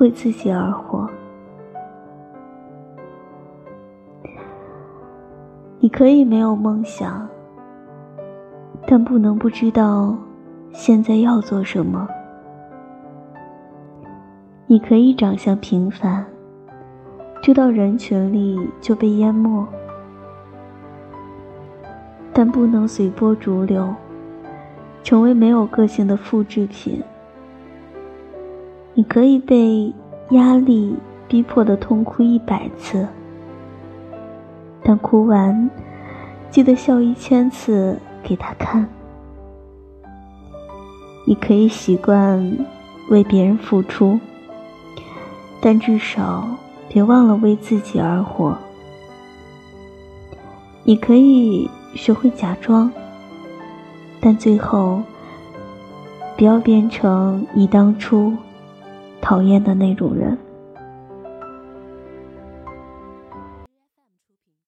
为自己而活。你可以没有梦想，但不能不知道现在要做什么。你可以长相平凡，知道人群里就被淹没，但不能随波逐流，成为没有个性的复制品。你可以被压力逼迫的痛哭一百次。但哭完，记得笑一千次给他看。你可以习惯为别人付出，但至少别忘了为自己而活。你可以学会假装，但最后不要变成你当初讨厌的那种人。